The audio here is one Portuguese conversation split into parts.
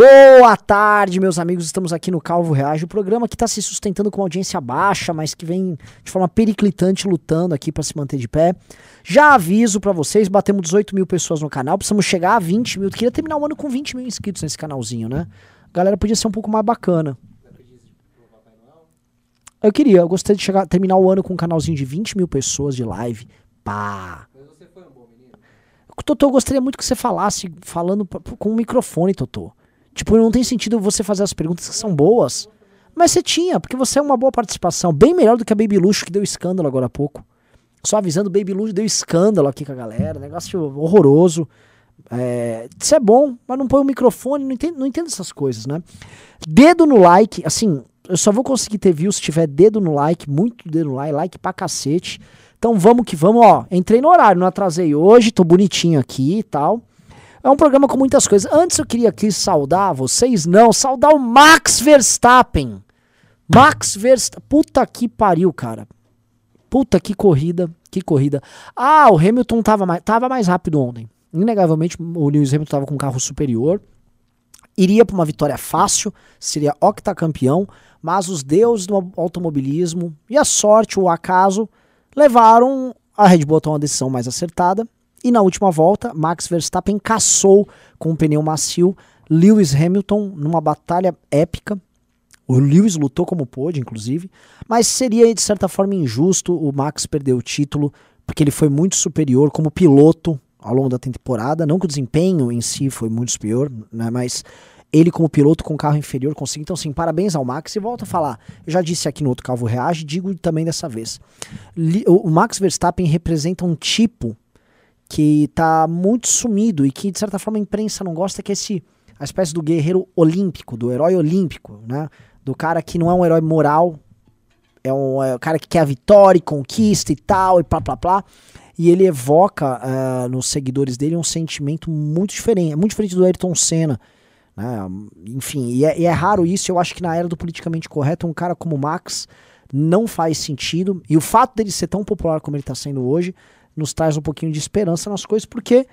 Boa tarde, meus amigos. Estamos aqui no Calvo Reage, o programa que está se sustentando com audiência baixa, mas que vem de forma periclitante lutando aqui para se manter de pé. Já aviso para vocês, batemos 18 mil pessoas no canal, precisamos chegar a 20 mil. Queria terminar o ano com 20 mil inscritos nesse canalzinho, né? Galera podia ser um pouco mais bacana. Eu queria, eu gostaria de chegar, terminar o ano com um canalzinho de 20 mil pessoas de live. Pá! Totô, eu gostaria muito que você falasse falando com o microfone, Totô. Tipo, não tem sentido você fazer as perguntas que são boas. Mas você tinha, porque você é uma boa participação. Bem melhor do que a Baby Luxo, que deu escândalo agora há pouco. Só avisando, Baby Luxo deu escândalo aqui com a galera. Negócio horroroso. É, isso é bom, mas não põe o microfone, não entendo, não entendo essas coisas, né? Dedo no like, assim, eu só vou conseguir ter views se tiver dedo no like, muito dedo no like, like pra cacete. Então vamos que vamos, ó. Entrei no horário, não atrasei hoje, tô bonitinho aqui e tal. É um programa com muitas coisas. Antes eu queria aqui saudar vocês, não, saudar o Max Verstappen. Max Verstappen. Puta que pariu, cara. Puta que corrida, que corrida. Ah, o Hamilton tava mais, tava mais rápido ontem. Inegavelmente, o Lewis Hamilton tava com um carro superior. Iria para uma vitória fácil, seria octacampeão, mas os deuses do automobilismo e a sorte, o acaso, levaram a Red Bull a tomar uma decisão mais acertada. E na última volta, Max Verstappen caçou com um pneu macio Lewis Hamilton numa batalha épica. O Lewis lutou como pôde, inclusive, mas seria de certa forma injusto o Max perder o título, porque ele foi muito superior como piloto ao longo da temporada. Não que o desempenho em si foi muito superior, né, mas ele como piloto com carro inferior conseguiu. Então, sim, parabéns ao Max. E volto a falar, eu já disse aqui no outro Calvo Reage, digo também dessa vez. O Max Verstappen representa um tipo que tá muito sumido e que, de certa forma, a imprensa não gosta, que é esse, a espécie do guerreiro olímpico, do herói olímpico, né? Do cara que não é um herói moral, é um, é um cara que quer a vitória e conquista e tal, e plá, plá, plá. E ele evoca uh, nos seguidores dele um sentimento muito diferente, é muito diferente do Ayrton Senna, né? Enfim, e é, e é, raro isso. Eu acho que na era do politicamente correto, um cara como Max não faz sentido. E o fato dele ser tão popular como ele está sendo hoje nos traz um pouquinho de esperança nas coisas, porque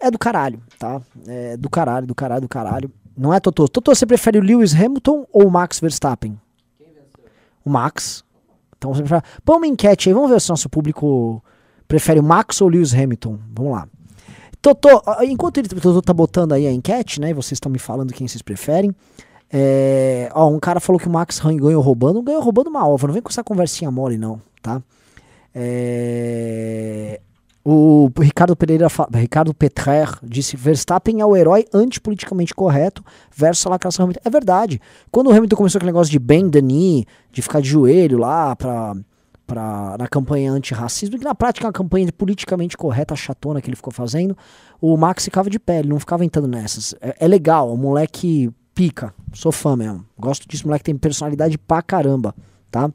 é do caralho, tá? É do caralho, do caralho, do caralho. Não é, Totô? Totô, você prefere o Lewis Hamilton ou o Max Verstappen? Quem venceu? O Max. Então você prefere... Põe uma enquete aí, vamos ver se nosso público prefere o Max ou o Lewis Hamilton. Vamos lá. Totô, enquanto ele Totô tá botando aí a enquete, né? Vocês estão me falando quem vocês preferem. É, ó, um cara falou que o Max ganhou roubando, ganhou roubando uma ova. Não vem com essa conversinha mole, não, tá? É, o Ricardo Pereira, Ricardo Petrer disse: Verstappen é o herói antipoliticamente correto versus a lacração Hamilton. É verdade. Quando o Hamilton começou aquele negócio de the knee, de ficar de joelho lá pra pra, na campanha antirracismo, que na prática é uma campanha politicamente correta, chatona que ele ficou fazendo, o Max ficava de pé, ele não ficava entrando nessas. É, é legal, o moleque pica, sou fã mesmo. Gosto disso, moleque tem personalidade pra caramba, tá?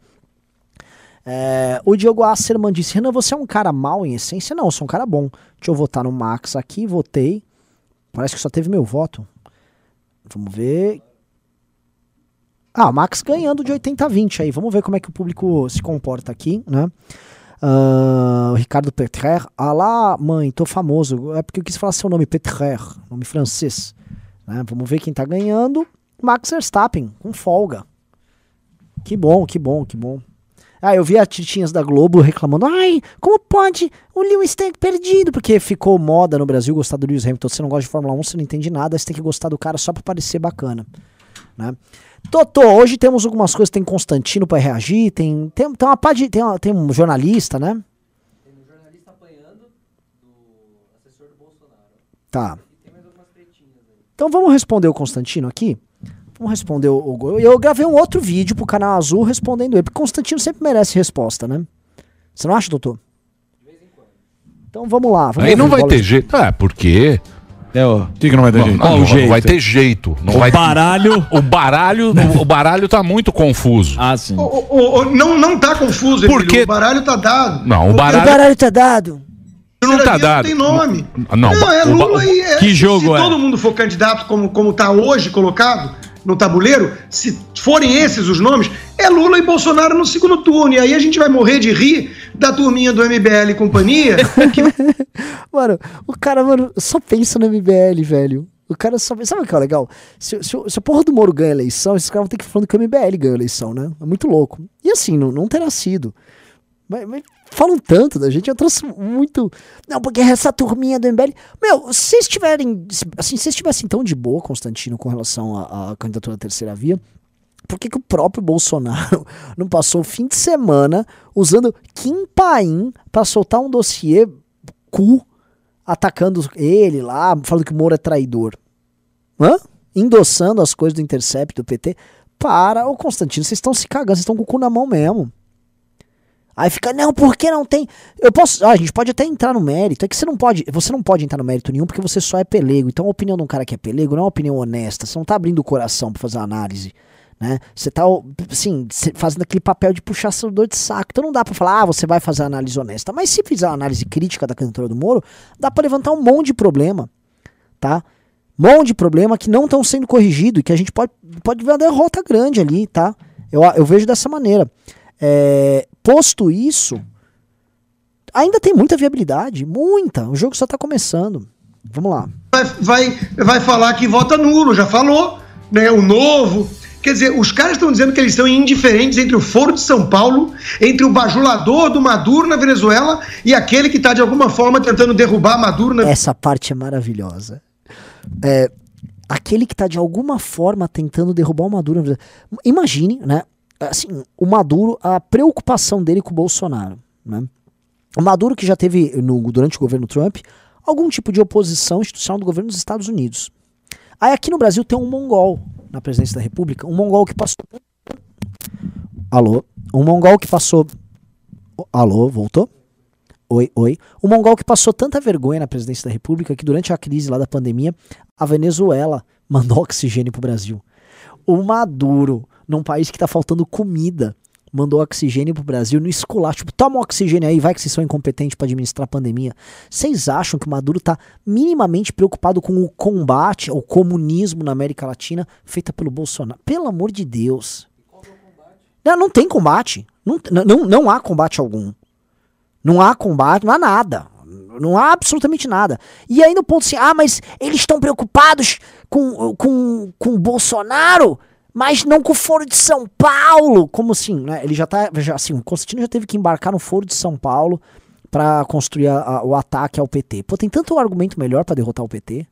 É, o Diogo Asserman disse: Renan, você é um cara mal em essência? Não, eu sou um cara bom. Deixa eu votar no Max aqui, votei. Parece que só teve meu voto. Vamos ver. Ah, Max ganhando de 80 a 20 aí. Vamos ver como é que o público se comporta aqui, né? Uh, Ricardo Petrer. Ah lá, mãe, tô famoso. É porque eu quis falar seu nome, Petrer, nome francês. Né? Vamos ver quem tá ganhando. Max Verstappen, com folga. Que bom, que bom, que bom. Ah, eu vi as titinhas da Globo reclamando. Ai, como pode o Lewis ter perdido? Porque ficou moda no Brasil gostar do Lewis Hamilton. Você não gosta de Fórmula 1, você não entende nada. Você tem que gostar do cara só pra parecer bacana. Né? Totô, hoje temos algumas coisas, tem Constantino para reagir, tem, tem, tem uma parte, tem, tem um jornalista, né? Tem um jornalista apanhando do assessor do Bolsonaro. Tá. Então vamos responder o Constantino aqui? Vamos responder o, o Eu gravei um outro vídeo pro canal Azul respondendo ele, porque Constantino sempre merece resposta, né? Você não acha, doutor? De vez em quando. Então vamos lá. Vamos Aí não vai ter jeito. Ah, porque é, ó. que, que não vai ter jeito? Não, não, jeito? vai ter jeito. Não o vai baralho. O baralho, o baralho tá muito confuso. Ah, sim. O, o, o, não, não tá confuso, Porque... O baralho tá dado. Não, o baralho. O baralho tá dado. Não tá dado. tem nome. Não, não é Lula e. É, que jogo se é? todo mundo for candidato como, como tá hoje colocado, no tabuleiro, se forem esses os nomes, é Lula e Bolsonaro no segundo turno. E aí a gente vai morrer de rir da turminha do MBL e companhia. mano, o cara, mano, só pensa no MBL, velho. O cara só. Sabe o que é legal? Se, se, se a porra do Moro ganha eleição, esses caras vão ter que falar que o MBL ganhou a eleição, né? É muito louco. E assim, não, não terá sido. Mas, mas falam tanto da gente, eu trouxe muito. Não, porque essa turminha do MBL. Meu, se vocês. Assim, se vocês estivessem tão de boa, Constantino, com relação à, à candidatura da terceira via, por que, que o próprio Bolsonaro não passou o fim de semana usando Kim Paim pra soltar um dossiê cu atacando ele lá, falando que o Moro é traidor? Hã? Endossando as coisas do Intercept, do PT. Para, ô Constantino, vocês estão se cagando, vocês estão com o cu na mão mesmo. Aí fica, não, por que não tem? Eu posso. Ah, a gente pode até entrar no mérito. É que você não pode. Você não pode entrar no mérito nenhum porque você só é pelego. Então a opinião de um cara que é pelego não é uma opinião honesta. Você não tá abrindo o coração pra fazer uma análise. Né? Você tá, assim, fazendo aquele papel de puxar seu dor de saco. Então não dá pra falar, ah, você vai fazer análise honesta. Mas se fizer uma análise crítica da candidatura do Moro, dá pra levantar um monte de problema. Tá? Um monte de problema que não estão sendo corrigidos e que a gente pode, pode ver uma derrota grande ali, tá? Eu, eu vejo dessa maneira. É, posto isso, ainda tem muita viabilidade, muita. O jogo só está começando. Vamos lá. Vai, vai, vai falar que vota nulo, já falou, né? O novo. Quer dizer, os caras estão dizendo que eles são indiferentes entre o Foro de São Paulo, entre o bajulador do Maduro na Venezuela e aquele que está de alguma forma tentando derrubar Maduro na Essa parte é maravilhosa. É, aquele que está de alguma forma tentando derrubar o Maduro na Venezuela. Imagine, né? Assim, o Maduro, a preocupação dele com o Bolsonaro. Né? O Maduro que já teve, no, durante o governo Trump, algum tipo de oposição institucional do governo dos Estados Unidos. Aí aqui no Brasil tem um mongol na presidência da República, um mongol que passou. Alô? Um mongol que passou. Alô, voltou? Oi, oi. Um mongol que passou tanta vergonha na presidência da República que durante a crise lá da pandemia, a Venezuela mandou oxigênio pro Brasil. O Maduro, num país que tá faltando comida, mandou oxigênio pro Brasil no escolar. Tipo, toma oxigênio aí, vai que vocês são incompetentes para administrar a pandemia. Vocês acham que o Maduro tá minimamente preocupado com o combate ao comunismo na América Latina feita pelo Bolsonaro? Pelo amor de Deus. Não, não tem combate. Não, não, não há combate algum. Não há combate, não há nada. Não há absolutamente nada. E aí no ponto assim, ah, mas eles estão preocupados com, com, com Bolsonaro mas não com o Foro de São Paulo. Como assim, né? Ele já tá, já, assim, o Constantino já teve que embarcar no Foro de São Paulo para construir a, a, o ataque ao PT. Pô, tem tanto argumento melhor para derrotar o PT.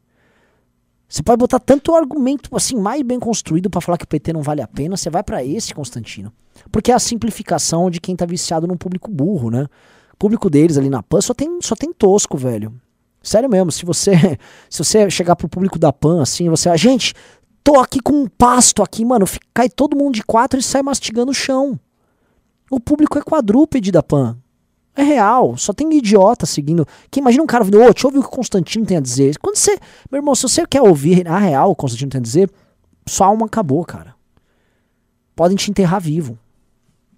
Você pode botar tanto argumento assim mais bem construído para falar que o PT não vale a pena, você vai para esse, Constantino. Porque é a simplificação de quem tá viciado num público burro, né? O público deles ali na PAN só tem, só tem tosco, velho. Sério mesmo, se você se você chegar pro público da PAN assim, você, a gente, Tô aqui com um pasto aqui, mano. Cai todo mundo de quatro e sai mastigando o chão. O público é quadrúpede da PAN. É real. Só tem idiota seguindo. Que imagina um cara vindo, ô, deixa eu ouvir o que o Constantino tem a dizer. Quando você. Meu irmão, se você quer ouvir a real o Constantino tem a dizer, sua alma acabou, cara. Podem te enterrar vivo.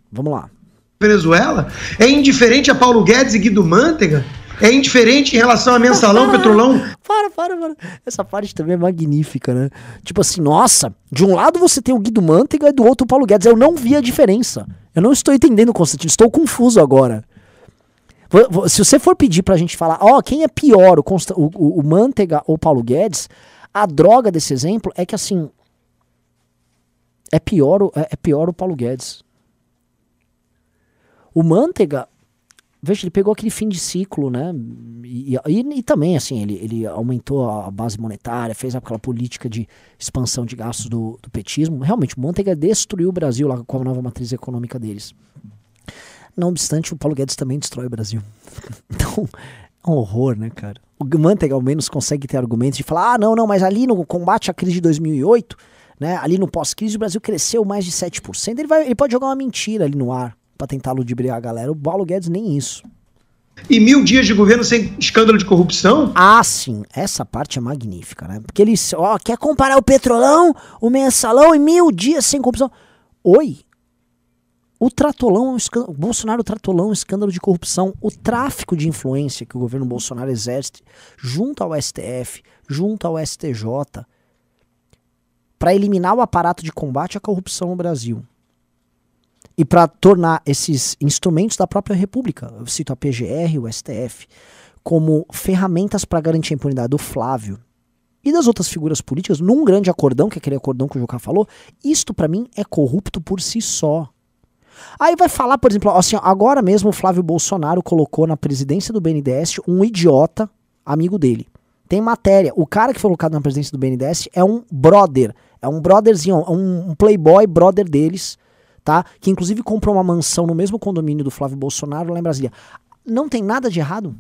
Vamos lá. Venezuela? É indiferente a Paulo Guedes e Guido Mantega? É indiferente em relação a mensalão, petrolão? Para, para, para. Essa parte também é magnífica, né? Tipo assim, nossa, de um lado você tem o Guido Mantega e do outro o Paulo Guedes. Eu não vi a diferença. Eu não estou entendendo, Constantino. Estou confuso agora. Se você for pedir pra gente falar, ó, oh, quem é pior, o, Const o, o, o Mantega ou o Paulo Guedes, a droga desse exemplo é que assim. É pior, é, é pior o Paulo Guedes. O Mantega, veja, ele pegou aquele fim de ciclo, né? E, e, e, também, assim, ele, ele aumentou a base monetária, fez aquela política de expansão de gastos do, do petismo. Realmente, o Manteiga destruiu o Brasil lá com a nova matriz econômica deles. Não obstante, o Paulo Guedes também destrói o Brasil. Então, é um horror, né, cara? O Manteiga, ao menos, consegue ter argumentos de falar: ah, não, não, mas ali no combate à crise de 2008, né, ali no pós-crise, o Brasil cresceu mais de 7%. Ele, vai, ele pode jogar uma mentira ali no ar para tentar ludibriar a galera. O Paulo Guedes nem isso. E mil dias de governo sem escândalo de corrupção? Ah, sim. Essa parte é magnífica, né? Porque eles, ó, quer comparar o petrolão, o mensalão e mil dias sem corrupção. Oi. O tratolão, o Bolsonaro tratolão, um escândalo de corrupção, o tráfico de influência que o governo Bolsonaro exerce junto ao STF, junto ao STJ, para eliminar o aparato de combate à corrupção no Brasil e para tornar esses instrumentos da própria República, eu cito a PGR, o STF, como ferramentas para garantir a impunidade do Flávio. e das outras figuras políticas num grande acordão, que é aquele acordão que o Jucá falou, isto para mim é corrupto por si só. Aí vai falar, por exemplo, assim, agora mesmo o Flávio Bolsonaro colocou na presidência do BNDES um idiota amigo dele. Tem matéria. O cara que foi colocado na presidência do BNDES é um brother. É um brotherzinho, um, um playboy brother deles, tá? Que inclusive comprou uma mansão no mesmo condomínio do Flávio Bolsonaro lá em Brasília. Não tem nada de errado.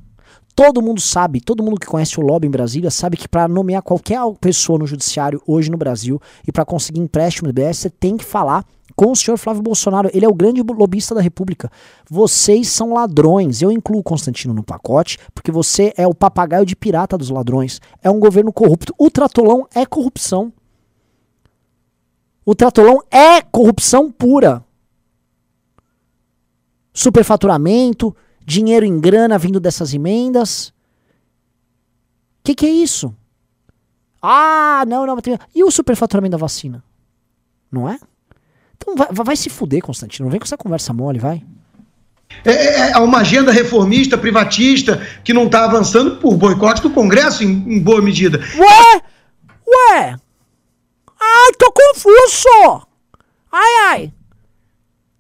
Todo mundo sabe, todo mundo que conhece o lobby em Brasília sabe que para nomear qualquer pessoa no judiciário hoje no Brasil e para conseguir empréstimo do BS, você tem que falar com o senhor Flávio Bolsonaro. Ele é o grande lobista da República. Vocês são ladrões. Eu incluo Constantino no pacote, porque você é o papagaio de pirata dos ladrões. É um governo corrupto. O Tratolão é corrupção. O Tratolão é corrupção pura. Superfaturamento, dinheiro em grana vindo dessas emendas. O que, que é isso? Ah, não, não. E o superfaturamento da vacina? Não é? Então vai, vai se fuder, Constantino. Não vem com essa conversa mole, vai. É, é, é uma agenda reformista, privatista, que não está avançando por boicote do Congresso em, em, boa medida. Ué? Ué? Ai, tô confuso! Ai, ai.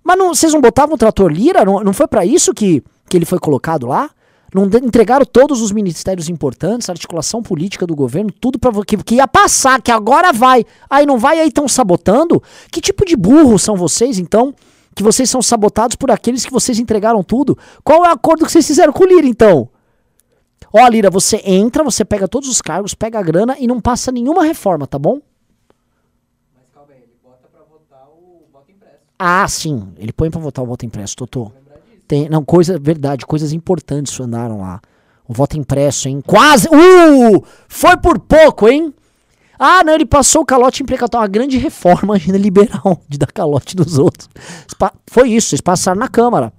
Mas não, vocês não botavam o trator Lira? Não, não foi para isso que, que ele foi colocado lá? Não entregaram todos os ministérios importantes, a articulação política do governo, tudo para que, que ia passar, que agora vai. Aí não vai, aí estão sabotando? Que tipo de burros são vocês, então? Que vocês são sabotados por aqueles que vocês entregaram tudo? Qual é o acordo que vocês fizeram com o Lira, então? Ó, Lira, você entra, você pega todos os cargos, pega a grana e não passa nenhuma reforma, tá bom? Mas calma aí, ele bota pra votar o voto impresso. Ah, sim, ele põe pra votar o voto impresso, Totô. Tem, não, coisa, verdade, coisas importantes andaram lá. O voto impresso, hein? Quase! Uh! Foi por pouco, hein? Ah, não, ele passou o calote imprecatório. Uma grande reforma ainda liberal de dar calote nos outros. Foi isso, eles passaram na Câmara.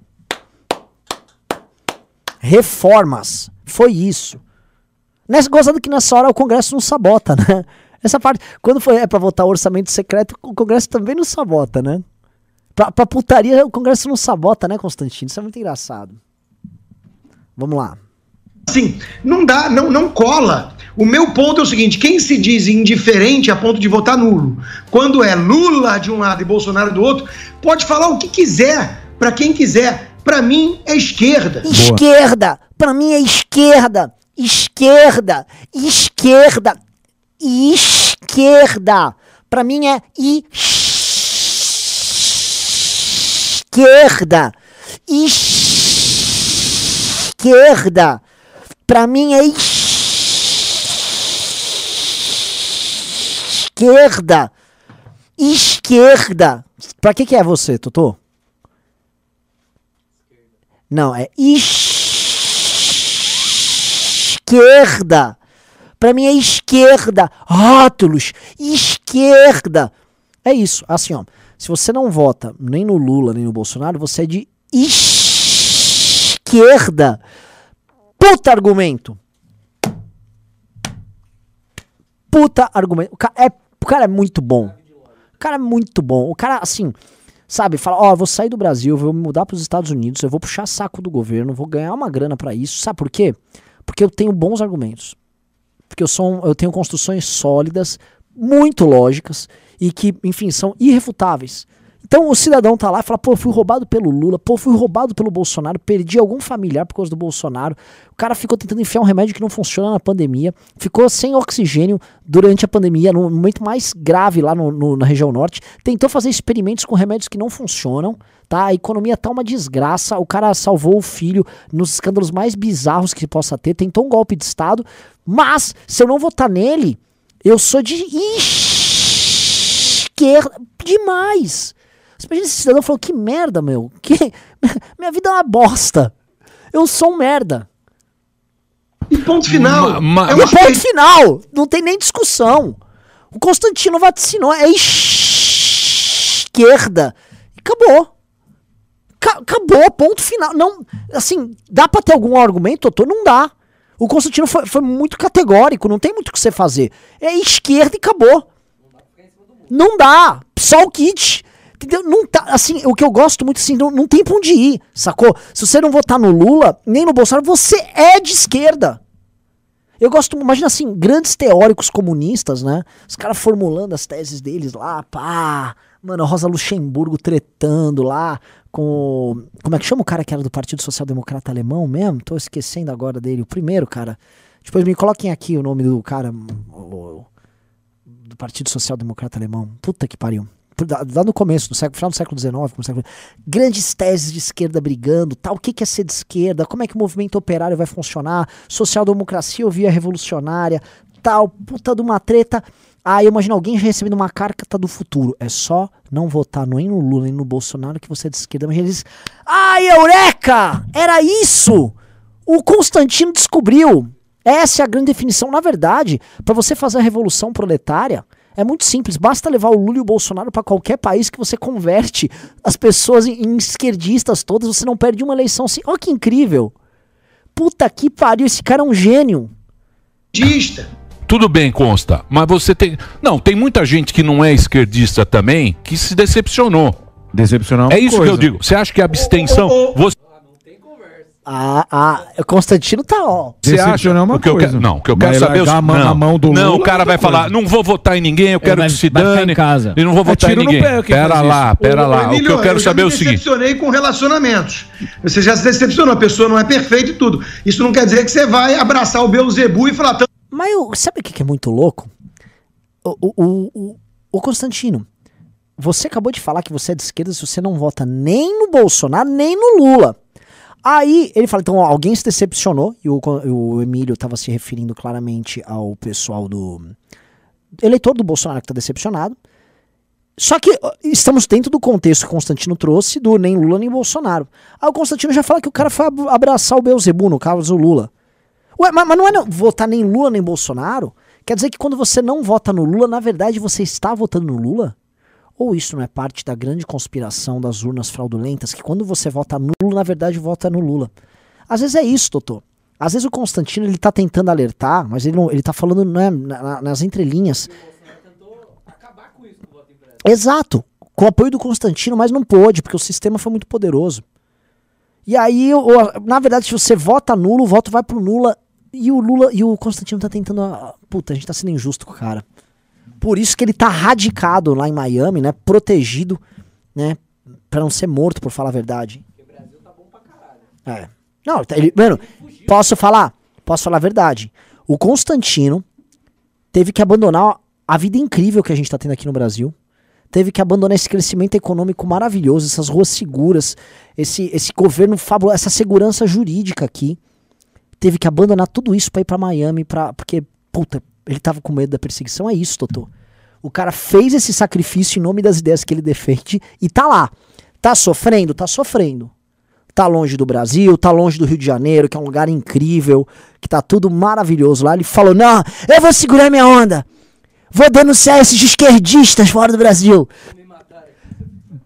Reformas. Foi isso. Nessa, gozado que nessa hora o Congresso não sabota, né? Essa parte, quando foi é para votar orçamento secreto, o Congresso também não sabota, né? Pra, pra putaria, o Congresso não sabota, né, Constantino? Isso é muito engraçado. Vamos lá. Assim, não dá, não, não cola. O meu ponto é o seguinte: quem se diz indiferente a ponto de votar nulo, quando é Lula de um lado e Bolsonaro do outro, pode falar o que quiser, para quem quiser. Para mim é esquerda. Esquerda. Para mim é esquerda. Esquerda. Esquerda. Esquerda. Para mim é esquerda esquerda. Esquerda. Para mim é esquerda. Esquerda. Para que que é você, Totô? Não, é esquerda. Para mim é esquerda. Rótulos. Esquerda. É isso, assim, ó. Se você não vota nem no Lula nem no Bolsonaro, você é de esquerda. Puta argumento. Puta argumento. O cara é, o cara é muito bom. O cara é muito bom. O cara, assim, sabe, fala: Ó, oh, vou sair do Brasil, vou me mudar para os Estados Unidos, eu vou puxar saco do governo, vou ganhar uma grana para isso. Sabe por quê? Porque eu tenho bons argumentos. Porque eu, sou, eu tenho construções sólidas, muito lógicas e que, enfim, são irrefutáveis. Então o cidadão tá lá e fala, pô, fui roubado pelo Lula, pô, fui roubado pelo Bolsonaro, perdi algum familiar por causa do Bolsonaro. O cara ficou tentando enfiar um remédio que não funciona na pandemia, ficou sem oxigênio durante a pandemia, no momento mais grave lá no, no, na região norte, tentou fazer experimentos com remédios que não funcionam, tá? A economia tá uma desgraça, o cara salvou o filho nos escândalos mais bizarros que possa ter, tentou um golpe de Estado, mas se eu não votar nele, eu sou de. Ixi! Esquerda. Demais. Você imagina esse cidadão falou: que merda, meu. Que... Minha vida é uma bosta. Eu sou um merda. E ponto final. Ma, ma, é ponto final. Não tem nem discussão. O Constantino vaticinou. É esquerda. Acabou. Acabou, ponto final. Não, assim, dá pra ter algum argumento, doutor? Não dá. O Constantino foi, foi muito categórico, não tem muito o que você fazer. É esquerda e acabou. Não dá. Só o kit. Entendeu? Não tá, assim, o que eu gosto muito assim, não, não tem pra onde ir, sacou? Se você não votar no Lula, nem no Bolsonaro, você é de esquerda. Eu gosto, imagina assim, grandes teóricos comunistas, né? Os caras formulando as teses deles lá, pá. Mano, Rosa Luxemburgo tretando lá com. Como é que chama o cara que era do Partido Social Democrata Alemão mesmo? Tô esquecendo agora dele. O primeiro, cara. Depois me coloquem aqui o nome do cara. o- Partido Social Democrata Alemão. Puta que pariu. Lá no começo, no século, final do século XIX, século- grandes teses de esquerda brigando, tal, o que é ser de esquerda, como é que o movimento operário vai funcionar, social-democracia ou via revolucionária, tal, puta de uma treta. Aí imagina alguém recebendo uma carta do futuro. É só não votar nem no Lula nem no Bolsonaro que você é de esquerda. Imagina eles. Ai, Eureka! Era isso! O Constantino descobriu. Essa é a grande definição. Na verdade, para você fazer a revolução proletária, é muito simples. Basta levar o Lula e o Bolsonaro para qualquer país que você converte as pessoas em, em esquerdistas todas. Você não perde uma eleição assim. Olha que incrível. Puta que pariu. Esse cara é um gênio. Dista. Tudo bem, consta. Mas você tem. Não, tem muita gente que não é esquerdista também que se decepcionou. Decepcionar uma É isso coisa. que eu digo. Você acha que a abstenção. Ô, ô, ô. Você, Ah, ah, o Constantino tá, ó. você acha. Decepcionar é uma o que eu coisa. quero, não, o que eu quero Mas saber é a mão não, na mão do Não, Lula o cara é vai outra falar: coisa. não vou votar em ninguém, eu quero vai- que se dane. em casa. E não vou É votar em ninguém. pé Pera lá, pera Ô, lá. O que eu quero já saber é o seguinte. decepcionei com relacionamentos. Você já se decepcionou, a pessoa não é perfeita e tudo. Isso não quer dizer que você vai abraçar o Beuzebu e falar, "Tamo Mas eu- sabe o que é muito louco? O, o, o, o- o Constantino, você acabou de falar que você é de esquerda se você não vota nem no Bolsonaro, nem no Lula. Aí ele fala, então ó, alguém se decepcionou, e o, o Emílio estava se referindo claramente ao pessoal do eleitor do Bolsonaro que está decepcionado. Só que estamos dentro do contexto que Constantino trouxe do nem Lula nem Bolsonaro. Aí o Constantino já fala que o cara foi ab- abraçar o Beuzebu, no caso o Lula. Ué, mas, mas não é não votar nem Lula nem Bolsonaro? Quer dizer que quando você não vota no Lula, na verdade você está votando no Lula? Ou isso não é parte da grande conspiração das urnas fraudulentas, que quando você vota no Lula, na verdade vota no Lula? Às vezes é isso, Totô. Às vezes o Constantino ele tá tentando alertar, mas ele, não, ele tá falando né, na- na- nas entrelinhas. Exato, com o apoio do Constantino, mas não pôde, porque o sistema foi muito poderoso. E aí, na verdade, se você vota nulo, o voto vai pro Lula. E o Lula e o Constantino tá tentando. Puta, a gente tá sendo injusto com o cara. Por isso que ele tá radicado lá em Miami, né? Protegido, né? Pra não ser morto, por falar a verdade. É. Não, tá- ele, mano, posso falar? Posso falar a verdade. O Constantino teve que abandonar a vida incrível que a gente tá tendo aqui no Brasil. Teve que abandonar esse crescimento econômico maravilhoso, essas ruas seguras, esse, esse governo fabuloso, essa segurança jurídica aqui. Teve que abandonar tudo isso pra ir pra Miami, pra, porque, puta, ele tava com medo da perseguição. É isso, Totô. O cara fez esse sacrifício em nome das ideias que ele defende e tá lá. Tá sofrendo? Tá sofrendo. Tá longe do Brasil, tá longe do Rio de Janeiro, que é um lugar incrível, que tá tudo maravilhoso lá. Ele falou: Não, eu vou segurar minha onda. Vou denunciar esses esquerdistas fora do Brasil.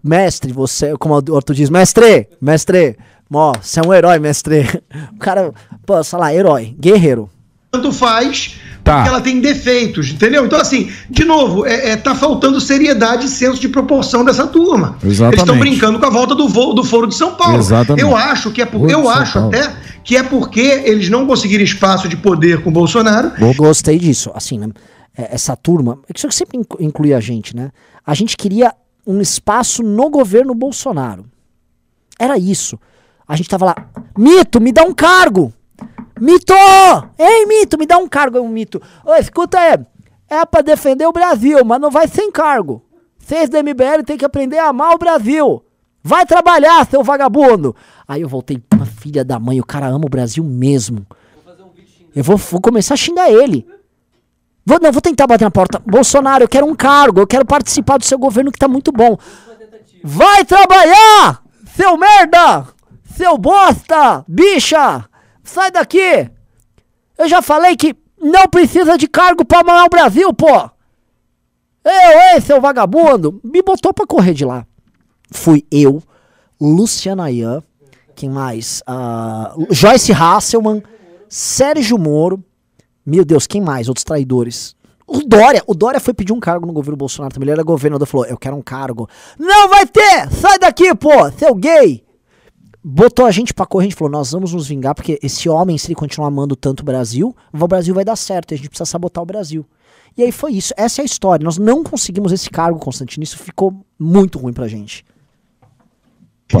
Mestre, você, como o Arthur diz, mestre, mestre, ó, você é um herói, mestre. O cara, pô, sei lá, herói, guerreiro. tanto faz, Tá. porque ela tem defeitos, entendeu? Então, assim, de novo, é, é, tá faltando seriedade e senso de proporção dessa turma. Exatamente. Eles estão brincando com a volta do, voo, do Foro de São Paulo. Exatamente. Eu acho que é por, eu acho Paulo. até que é porque eles não conseguiram espaço de poder com o Bolsonaro. Gostei disso, assim, né? É, Essa turma, é que isso sempre inclu- inclui a gente, né? A gente queria um espaço no governo Bolsonaro. Era isso. A gente tava lá, Mito, me dá um cargo! Mito! Ei, Mito, me dá um cargo. Um Mito, ô, escuta aí, é pra defender o Brasil, mas não vai sem cargo. Vocês da MBL tem que aprender a amar o Brasil. Vai trabalhar, seu vagabundo. Aí eu voltei, "Ah, filha da mãe, o cara ama o Brasil mesmo. Eu vou, vou começar a xingar ele. Vou, não, vou tentar bater na porta. Bolsonaro, eu quero um cargo, eu quero participar do seu governo que tá muito bom. Vai trabalhar, seu merda! Seu bosta! Bicha! Sai daqui! Eu já falei que não precisa de cargo pra amar o Brasil, pô! Eu, ei, seu vagabundo! Me botou pra correr de lá. Fui eu, Luciana Ayan, quem mais? Ah, Joyce Hasselman, Sérgio Moro. Meu Deus, quem mais? Outros traidores. O Dória, o Dória foi pedir um cargo no governo Bolsonaro também. Ele era governador, falou: Eu quero um cargo. Não vai ter! Sai daqui, pô, seu gay! Botou a gente pra correr, a gente falou, nós vamos nos vingar, porque esse homem, se ele continuar amando tanto o Brasil, o Brasil vai dar certo, a gente precisa sabotar o Brasil. E aí foi isso, essa é a história. Nós não conseguimos esse cargo, Constantino, isso ficou muito ruim pra gente.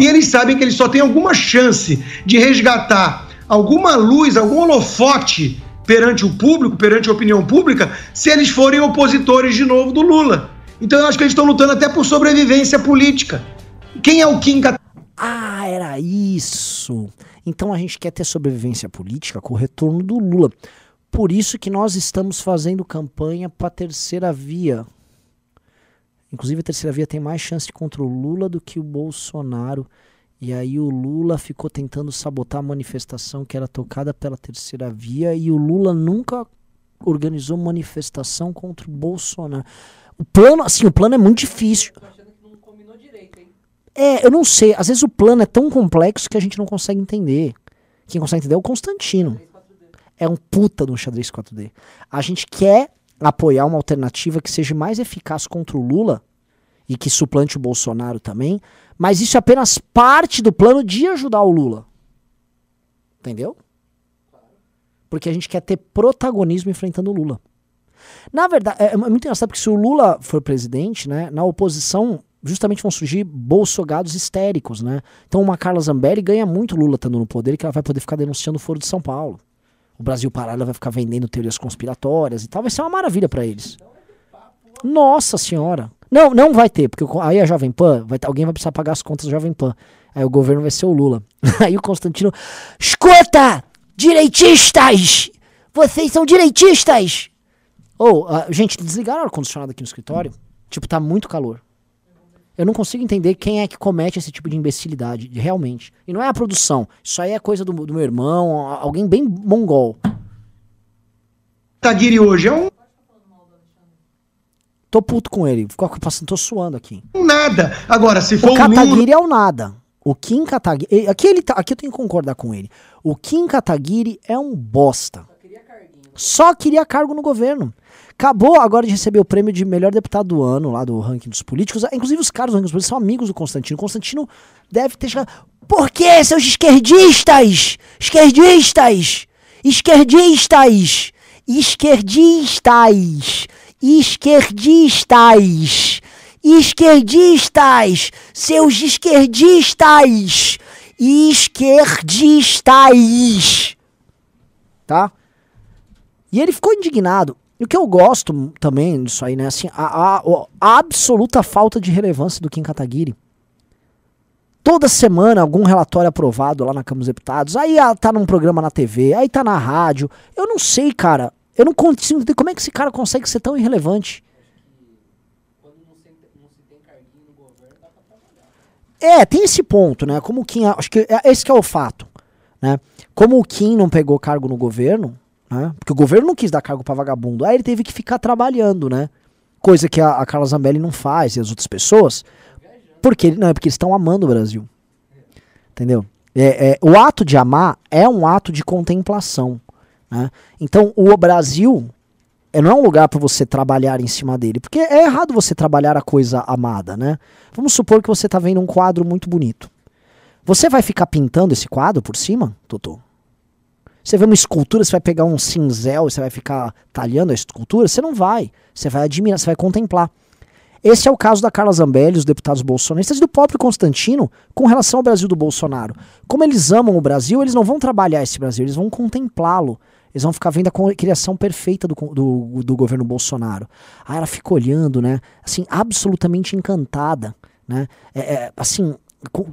E eles sabem que eles só têm alguma chance de resgatar alguma luz, algum holofote perante o público, perante a opinião pública, se eles forem opositores de novo do Lula. Então eu acho que eles estão lutando até por sobrevivência política. Quem é o Kim Ah, era isso. Então a gente quer ter sobrevivência política com o retorno do Lula. Por isso que nós estamos fazendo campanha para a terceira via. Inclusive a terceira via tem mais chance contra o Lula do que o Bolsonaro. E aí o Lula ficou tentando sabotar a manifestação que era tocada pela terceira via e o Lula nunca organizou manifestação contra o Bolsonaro. O plano, assim, o plano é muito difícil. É, eu não sei. Às vezes o plano é tão complexo que a gente não consegue entender. Quem consegue entender é o Constantino. É um puta do xadrez 4D. A gente quer apoiar uma alternativa que seja mais eficaz contra o Lula e que suplante o Bolsonaro também, mas isso é apenas parte do plano de ajudar o Lula. Entendeu? Porque a gente quer ter protagonismo enfrentando o Lula. Na verdade, é, é muito engraçado porque se o Lula for presidente, né, na oposição justamente vão surgir bolsogados histéricos, né? Então uma Carla Zambelli ganha muito Lula estando no poder que ela vai poder ficar denunciando o Foro de São Paulo. O Brasil Paralelo vai ficar vendendo teorias conspiratórias e tal, vai ser uma maravilha para eles. Nossa senhora. Não, não vai ter, porque aí a Jovem Pan, vai, alguém vai precisar pagar as contas da Jovem Pan. Aí o governo vai ser o Lula. Aí o Constantino, escuta, direitistas! Vocês são direitistas! Ou, oh, gente, desligaram o ar-condicionado aqui no escritório? Tipo, tá muito calor. Eu não consigo entender quem é que comete esse tipo de imbecilidade, realmente. E não é a produção. Isso aí é coisa do, do meu irmão, alguém bem mongol. Taguiri hoje é um. Tô puto com ele. Tô suando aqui. Nada. Agora, se for o Kataguiri Lula... é o nada. O Kim Kataguiri. Aqui, ele tá, aqui eu tenho que concordar com ele. O Kim Kataguiri é um bosta. Só queria cargo no governo. Acabou agora de receber o prêmio de melhor deputado do ano lá do ranking dos políticos. Inclusive os caras do ranking dos políticos são amigos do Constantino. Constantino deve ter chegado. Por que, seus esquerdistas? Esquerdistas! Esquerdistas! Esquerdistas! Esquerdistas! Esquerdistas! Seus esquerdistas! Esquerdistas! Tá? E ele ficou indignado. E o que eu gosto também disso aí, né? Assim, a, a, a absoluta falta de relevância do Kim Kataguiri. Toda semana algum relatório aprovado lá na Câmara dos Deputados, aí ah, tá num programa na TV, aí tá na rádio. Eu não sei, cara. Eu não consigo entender como é que esse cara consegue ser tão irrelevante. É, tem esse ponto, né? Como o Kim, acho que é, esse que é o fato, né? Como o Kim não pegou cargo no governo, né? Porque o governo não quis dar cargo para vagabundo. Aí ele teve que ficar trabalhando, né? Coisa que a, a Carla Zambelli não faz e as outras pessoas. Porque, não, é porque eles estão amando o Brasil. Entendeu? É, é, o ato de amar é um ato de contemplação. Né? Então, o Brasil é, não é um lugar para você trabalhar em cima dele. Porque é errado você trabalhar a coisa amada, né? Vamos supor que você está vendo um quadro muito bonito. Você vai ficar pintando esse quadro por cima, Totô? Você vê uma escultura, você vai pegar um cinzel e você vai ficar talhando a escultura? Você não vai. Você vai admirar, você vai contemplar. Esse é o caso da Carla Zambelli, os deputados bolsonaristas e do próprio Constantino com relação ao Brasil do Bolsonaro. Como eles amam o Brasil, eles não vão trabalhar esse Brasil, eles vão contemplá-lo. Eles vão ficar vendo a criação perfeita do, do, do governo Bolsonaro. Aí ela fica olhando, né? Assim, absolutamente encantada, né? É, é, assim, com,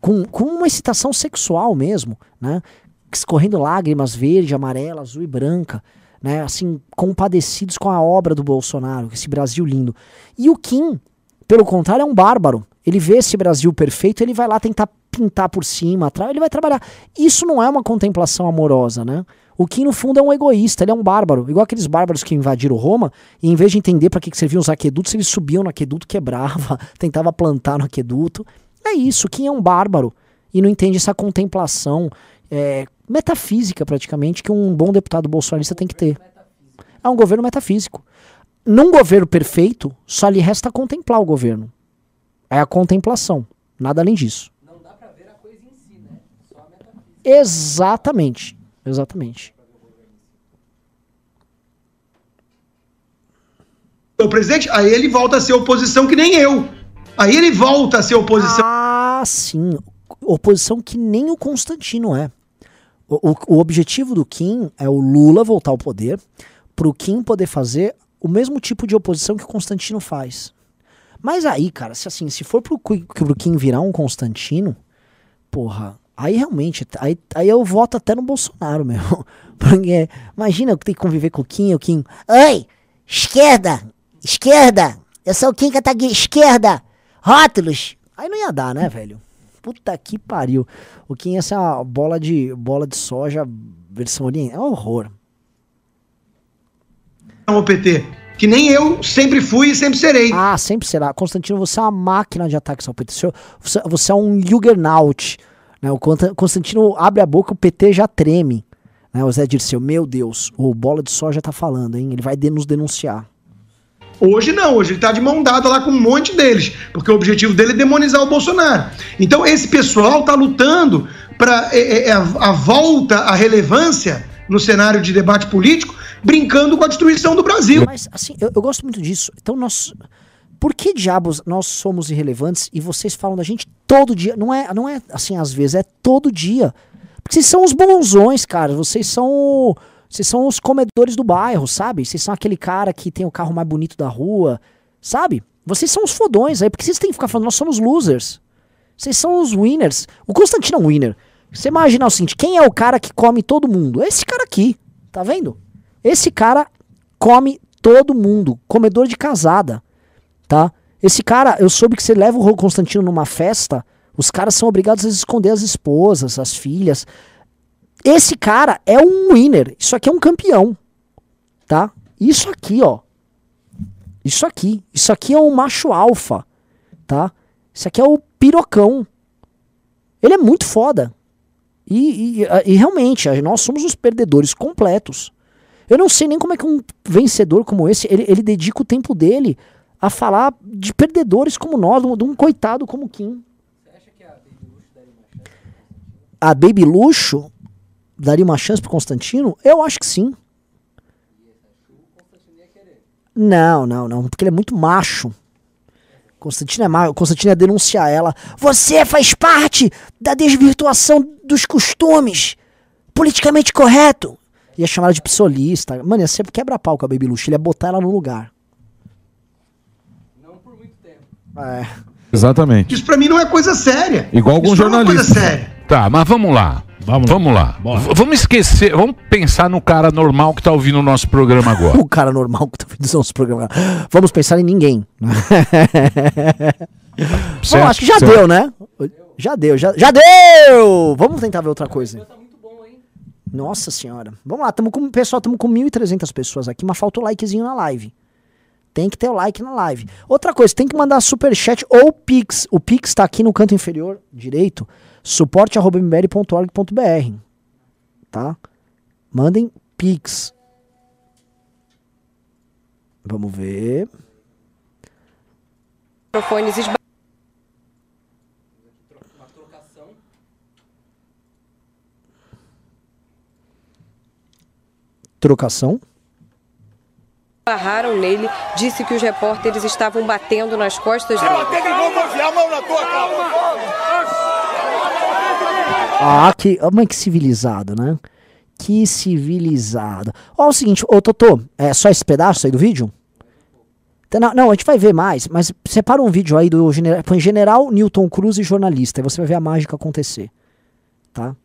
com, com uma excitação sexual mesmo, né? Escorrendo lágrimas verde, amarela, azul e branca, né? Assim, compadecidos com a obra do Bolsonaro, esse Brasil lindo. E o Kim, pelo contrário, é um bárbaro. Ele vê esse Brasil perfeito, ele vai lá tentar pintar por cima, ele vai trabalhar. Isso não é uma contemplação amorosa, né? O Kim, no fundo, é um egoísta, ele é um bárbaro. Igual aqueles bárbaros que invadiram Roma, e em vez de entender para que, que serviam os aquedutos, eles subiam no aqueduto, quebrava, tentava plantar no aqueduto. É isso, o Kim é um bárbaro. E não entende essa contemplação é, metafísica, praticamente, que um bom deputado bolsonarista tem que ter. É um governo metafísico. Num governo perfeito, só lhe resta contemplar o governo. É a contemplação. Nada além disso. Não dá pra ver a coisa em si, né? Exatamente. Exatamente. O presidente, aí ele volta a ser oposição que nem eu. Aí ele volta a ser oposição. Ah, sim. Oposição que nem o Constantino é. O, o, o objetivo do Kim é o Lula voltar ao poder, pro Kim poder fazer o mesmo tipo de oposição que o Constantino faz. Mas aí, cara, se assim, se for pro, pro Kim virar um Constantino, porra, aí realmente, aí, aí eu voto até no Bolsonaro, meu. Porque, imagina eu ter que conviver com o Kim, o Kim, oi, esquerda, esquerda, eu sou o Kim Kataguiri, esquerda, rótulos. Aí não ia dar, né, velho? Puta que pariu. O Kim ia ser uma bola de, bola de soja versão oriental. É um horror. O PT. Que nem eu sempre fui e sempre serei. Ah, sempre será. Constantino, você é uma máquina de ataques ao PT. Você, você é um Juggernaut. Né? O Constantino abre a boca, o PT já treme. Né? O Zé Dirceu, meu Deus, o Bola de Soja tá falando, hein? Ele vai nos denunciar. Hoje não, hoje ele está de mão dada lá com um monte deles, porque o objetivo dele é demonizar o Bolsonaro. Então esse pessoal está lutando para é, é, é, a, volta à relevância no cenário de debate político, brincando com a destruição do Brasil. Mas assim, eu, eu gosto muito disso. Então nós por que diabos nós somos irrelevantes e vocês falam da gente todo dia? Não é, não é assim às vezes, é todo dia. Porque vocês são os bonzões, cara. Vocês são vocês são os comedores do bairro, sabe? Vocês são aquele cara que tem o carro mais bonito da rua, sabe? Vocês são os fodões aí, porque vocês têm que ficar falando, nós somos losers. Vocês são os winners. O Constantino é um winner. Você imagina o seguinte, quem é o cara que come todo mundo? Esse cara aqui, tá vendo? Esse cara come todo mundo, comedor de casada, tá? Esse cara, eu soube que você leva o Constantino numa festa, os caras são obrigados a esconder as esposas, as filhas. Esse cara é um winner. Isso aqui é um campeão. Tá? Isso aqui, ó. Isso aqui. Isso aqui é um macho alfa. Tá? Isso aqui é o pirocão. Ele é muito foda. E, e, e, realmente, nós somos os perdedores completos. Eu não sei nem como é que um vencedor como esse, ele, ele dedica o tempo dele a falar de perdedores como nós, de um coitado como Kim. Você acha que a Baby Luxo daria uma chance? A Baby Luxo daria uma chance pro Constantino? Eu acho que sim. Não, não, não, porque ele é muito macho. Constantino é macho. Constantino ia denunciar ela. Você faz parte da desvirtuação dos costumes. Politicamente correto. Ia chamar ela de psolista. Mano, ia ser quebra-pau com a Baby Luxo. Ele ia botar ela no lugar. Não por muito tempo. É. Exatamente. Isso pra mim não é coisa séria. Igual algum jornalista. Não é coisa séria. Tá, mas vamos lá. Vamos, vamos lá. Vamos esquecer, vamos pensar no cara normal que tá ouvindo o nosso programa agora. o cara normal que tá ouvindo o nosso programa. Vamos pensar em ninguém. Bom, acho que já certo. deu, né? Já deu, já, já deu! Vamos tentar ver outra coisa. Nossa senhora. Vamos lá, tamo com, pessoal, estamos com 1.300 pessoas aqui, mas falta o likezinho na live. Tem que ter o like na live. Outra coisa, tem que mandar super chat ou pix. O pix tá aqui no canto inferior direito suporte.mbl.org.br. Tá? Mandem Pix. Vamos ver. Microfones esba... Trocação. Barraram nele, disse que os repórteres estavam batendo nas costas dele. Eu vou a mão na tua cara. Ah, que, oh, mas que civilizado, né? Que civilizado. Ó, o seguinte, ô Totô, é só esse pedaço aí do vídeo? Não, não, a gente vai ver mais, mas separa um vídeo aí do general, põe General Newton Cruz e jornalista, e você vai ver a mágica acontecer. Tá?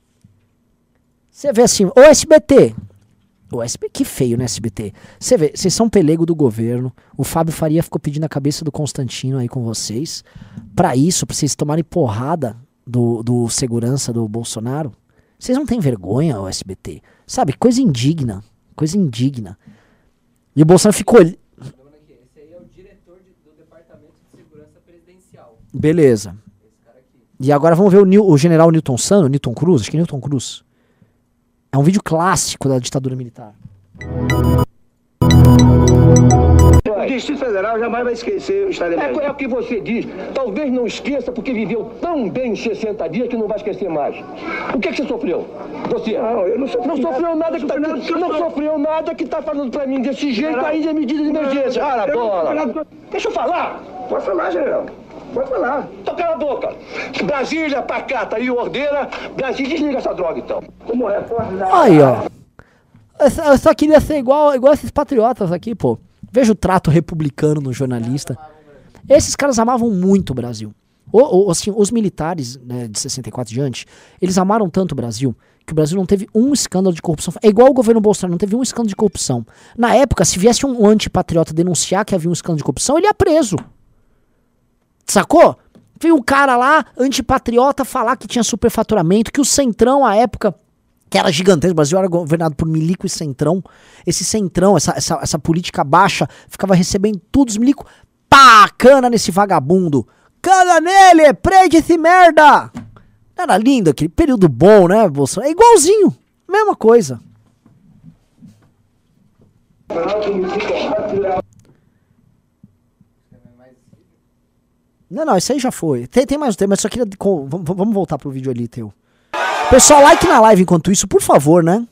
Você vê assim, o SBT. O SBT, que feio, né, SBT? Você vê, vocês são pelego do governo. O Fábio Faria ficou pedindo a cabeça do Constantino aí com vocês. Para isso, pra vocês tomarem porrada do, do segurança do Bolsonaro. Vocês não têm vergonha, o SBT? Sabe, coisa indigna. Coisa indigna. E o Bolsonaro ficou. Esse aí é o diretor do Departamento de Segurança Presidencial. Beleza. E agora vamos ver o, o general Newton Sano, Newton Cruz, acho que é Newton Cruz. É um vídeo clássico da ditadura militar. O Distrito Federal jamais vai esquecer o Estado é, é o que você diz. Talvez não esqueça porque viveu tão bem em 60 dias que não vai esquecer mais. O que, é que você sofreu? Você? Não, eu não sofri. Não sofreu nada que tá, não sofreu nada que está falando para mim desse jeito ainda é medida de emergência. Ah, bola. Deixa eu falar. Pode falar, general. Pode falar. Então cala a boca. Brasília, pacata e ordeira. Brasília, desliga essa droga então. Como é? Aí, ó. Eu só queria ser igual, igual esses patriotas aqui, pô. Veja o trato republicano no jornalista. Esses caras amavam muito o Brasil. O, assim, os militares né, de 64 diante, eles amaram tanto o Brasil que o Brasil não teve um escândalo de corrupção. É igual o governo Bolsonaro, não teve um escândalo de corrupção. Na época, se viesse um antipatriota denunciar que havia um escândalo de corrupção, ele ia preso. Sacou? Veio um cara lá, antipatriota, falar que tinha superfaturamento, que o Centrão, à época, que era gigantesco. O Brasil era governado por milico e centrão. Esse centrão, essa, essa, essa política baixa, ficava recebendo todos os milico. Pá, cana nesse vagabundo. Cana nele, prende esse merda. Era lindo aquele período bom, né, Bolsonaro? É igualzinho, mesma coisa. Não, não, isso aí já foi. Tem, tem mais um tema, mas só queria. Vamos voltar pro vídeo ali, teu. Pessoal, like na live enquanto isso, por favor, né?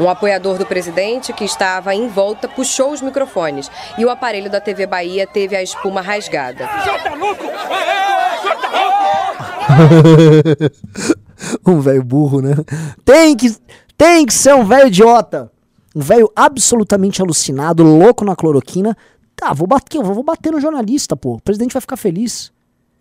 Um apoiador do presidente que estava em volta puxou os microfones e o aparelho da TV Bahia teve a espuma rasgada. um velho burro, né? Tem que, tem que ser um velho idiota. Um velho absolutamente alucinado, louco na cloroquina, Tá, vou bater, eu vou bater no jornalista, pô. O presidente vai ficar feliz.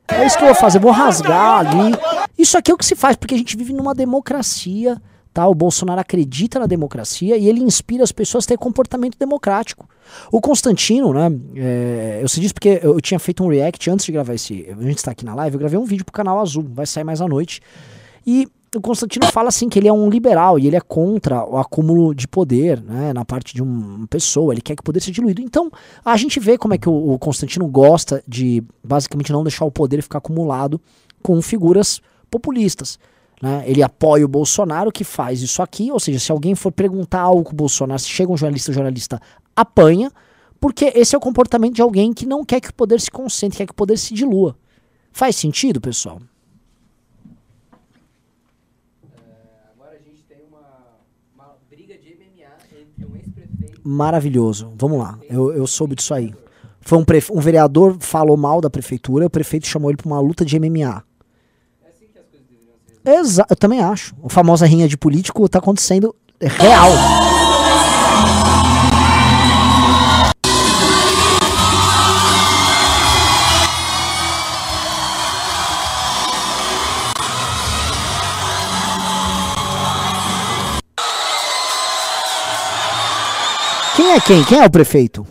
É isso que eu vou fazer, vou rasgar ali. Isso aqui é o que se faz, porque a gente vive numa democracia, tá? O Bolsonaro acredita na democracia e ele inspira as pessoas a ter comportamento democrático. O Constantino, né? É, eu sei disso porque eu tinha feito um react antes de gravar esse. A gente está aqui na live, eu gravei um vídeo pro canal Azul, vai sair mais à noite. E o Constantino fala assim que ele é um liberal e ele é contra o acúmulo de poder né, na parte de uma pessoa, ele quer que o poder seja diluído. Então a gente vê como é que o, o Constantino gosta de basicamente não deixar o poder ficar acumulado com figuras populistas. Né? Ele apoia o Bolsonaro que faz isso aqui, ou seja, se alguém for perguntar algo com o Bolsonaro, se chega um jornalista, o jornalista apanha, porque esse é o comportamento de alguém que não quer que o poder se concentre, quer que o poder se dilua. Faz sentido, pessoal? Maravilhoso. Vamos lá, eu, eu soube disso aí. Foi um, prefe... um vereador falou mal da prefeitura, o prefeito chamou ele para uma luta de MMA. Exa eu também acho. A famosa rinha de político está acontecendo real. É quem? Quem é o prefeito?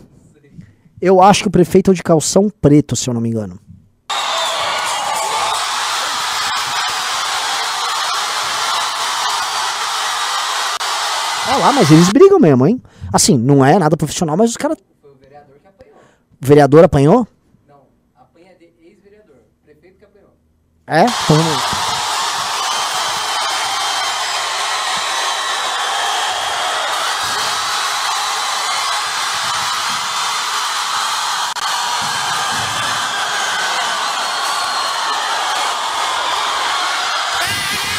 Eu acho que o prefeito é o de calção preto, se eu não me engano. Olha lá, mas eles brigam mesmo, hein? Assim, não é nada profissional, mas os caras. Foi o vereador que apanhou. O vereador apanhou? Não, apanha de ex-vereador. Prefeito que apanhou. É? Então vamos.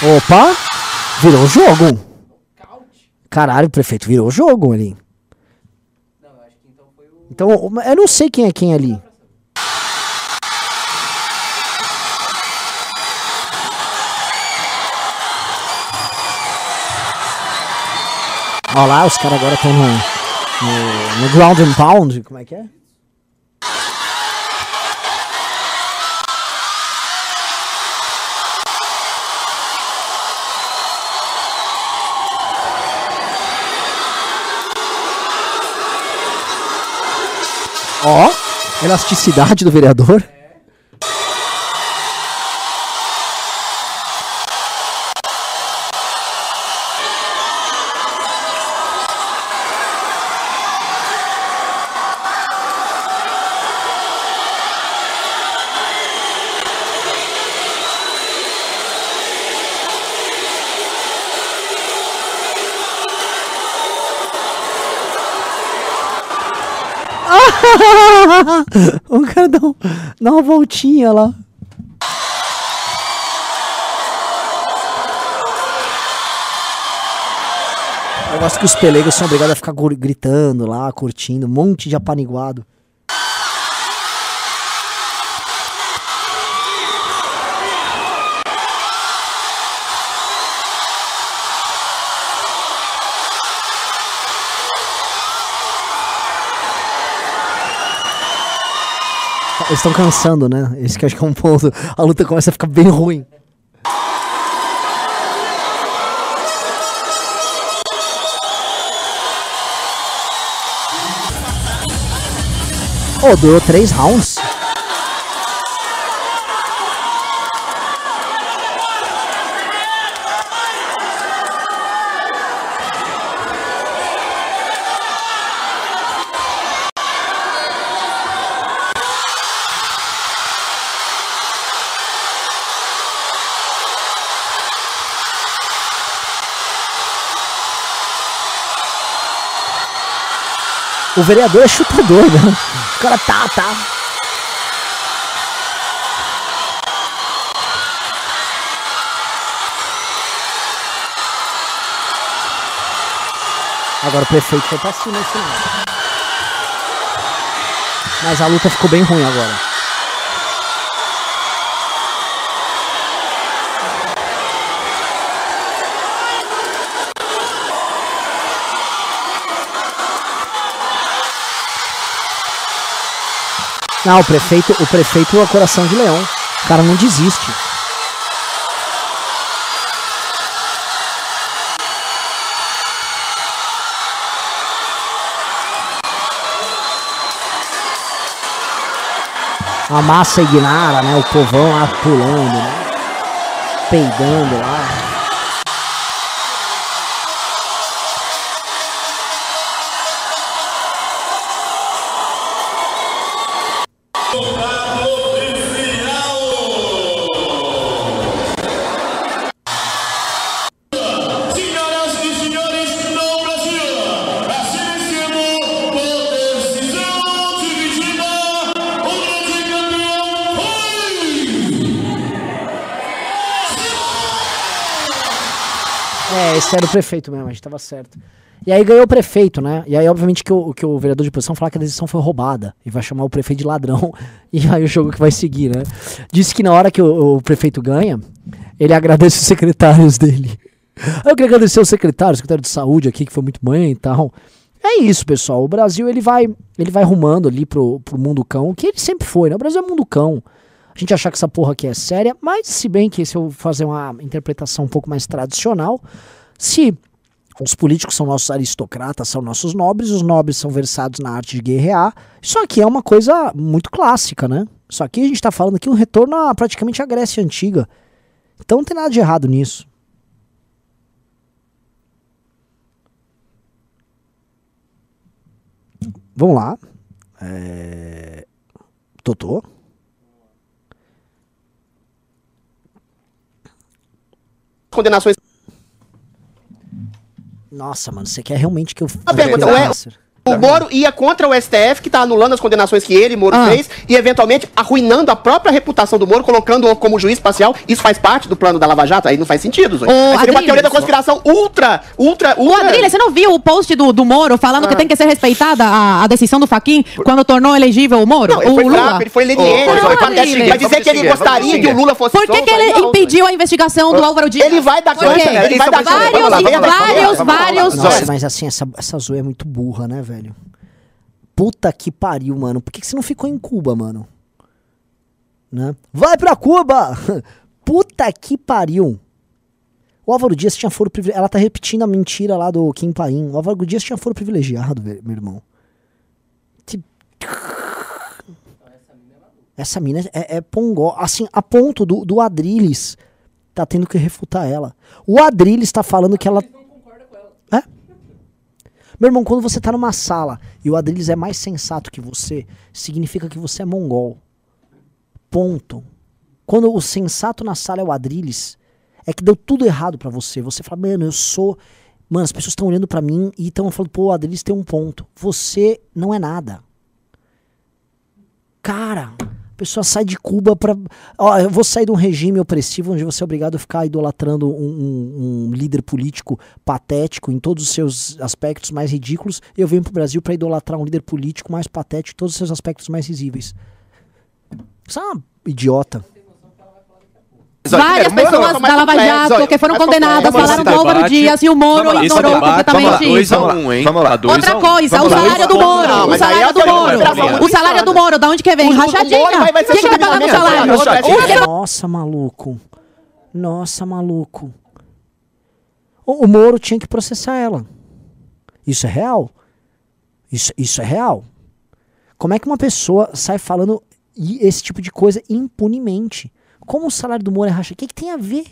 Opa! Virou jogo. Caralho, prefeito virou jogo ali. Então, eu não sei quem é quem ali. Olha lá, os caras agora estão no, no, no ground and pound. Como é que é? Ó, elasticidade do vereador. O cara dá, um, dá uma voltinha lá. Eu gosto que os pelegos são obrigados a ficar gritando lá, curtindo, um monte de apaniguado. Eles estão cansando, né? Esse que acho que é um ponto. A luta começa a ficar bem ruim. Oh, durou três rounds. O vereador é chutador, né? O cara tá, tá. Agora o prefeito foi pra cima final. Mas a luta ficou bem ruim agora. Não, o prefeito, o prefeito é coração de leão. O cara não desiste. A massa ignara, né? O povão lá pulando, né? Peidando lá. Era o prefeito mesmo, a gente tava certo. E aí ganhou o prefeito, né? E aí, obviamente, que o, que o vereador de posição fala que a decisão foi roubada e vai chamar o prefeito de ladrão. E aí o jogo que vai seguir, né? Disse que na hora que o, o prefeito ganha, ele agradece os secretários dele. Eu queria agradecer o secretário, o secretário de saúde aqui, que foi muito bem e tal. É isso, pessoal. O Brasil ele vai, ele vai rumando ali pro, pro mundo cão, que ele sempre foi, né? O Brasil é mundo cão. A gente achar que essa porra aqui é séria, mas se bem que se eu fazer uma interpretação um pouco mais tradicional, se os políticos são nossos aristocratas, são nossos nobres, os nobres são versados na arte de guerrear. Isso aqui é uma coisa muito clássica, né? Isso aqui a gente está falando aqui um retorno a praticamente à Grécia Antiga. Então não tem nada de errado nisso. Vamos lá. É... Totô. Condenações nossa, mano, você quer realmente que eu. Uma pergunta, o Moro ia contra o STF, que está anulando as condenações que ele, Moro, ah. fez, e eventualmente arruinando a própria reputação do Moro, colocando-o como juiz parcial. Isso faz parte do plano da Lava Jato? Aí não faz sentido, Zói. Seria uma teoria da conspiração ultra, ultra, ultra... Ô, Adrilha, você não viu o post do, do Moro falando ah. que tem que ser respeitada a, a decisão do Faquin quando tornou elegível o Moro? Não, ele foi o Lula? Fraco, ele foi leniente. Oh, vai dizer que ele gostaria que o Lula fosse Por que, que ele impediu a investigação do Álvaro Dias? Ele vai dar conta, Ele vai dar Vários, vários, vários... Mas assim, essa, essa zoeira é muito burra, né, velho? Puta que pariu, mano. Por que, que você não ficou em Cuba, mano? Né? Vai pra Cuba! Puta que pariu. O Álvaro Dias tinha foro privilegiado. Ela tá repetindo a mentira lá do Kim Paim. O Álvaro Dias tinha foro privilegiado, meu irmão. Essa mina é, é pongó. Assim, a ponto do, do Adrilles tá tendo que refutar ela. O Adrilles tá falando que ela. Meu irmão, quando você tá numa sala e o Adriles é mais sensato que você, significa que você é mongol. Ponto. Quando o sensato na sala é o Adriles, é que deu tudo errado para você. Você fala, mano, eu sou. Mano, as pessoas estão olhando para mim e estão falando, pô, o Adriles tem um ponto. Você não é nada. cara. Pessoa sai de Cuba pra. Ó, eu vou sair de um regime opressivo onde você é obrigado a ficar idolatrando um, um, um líder político patético em todos os seus aspectos mais ridículos. E eu venho pro Brasil para idolatrar um líder político mais patético em todos os seus aspectos mais risíveis. Você é uma idiota. Várias pessoas da Lava Jato que foram condenadas falaram do Álvaro Dias e o Moro ignorou completamente isso. Vamos lá. Outra coisa, o salário do Moro. O salário do Moro. O salário do Moro, da onde que vem? Rachadinha. Quem que vai pagar o salário? Nossa, maluco. Nossa, maluco. O, o Moro tinha que processar ela. Isso é real. Isso, isso é real. Como é que uma pessoa sai falando esse tipo de coisa impunemente? Como o salário do Moro é rachadinha? O que, que tem a ver?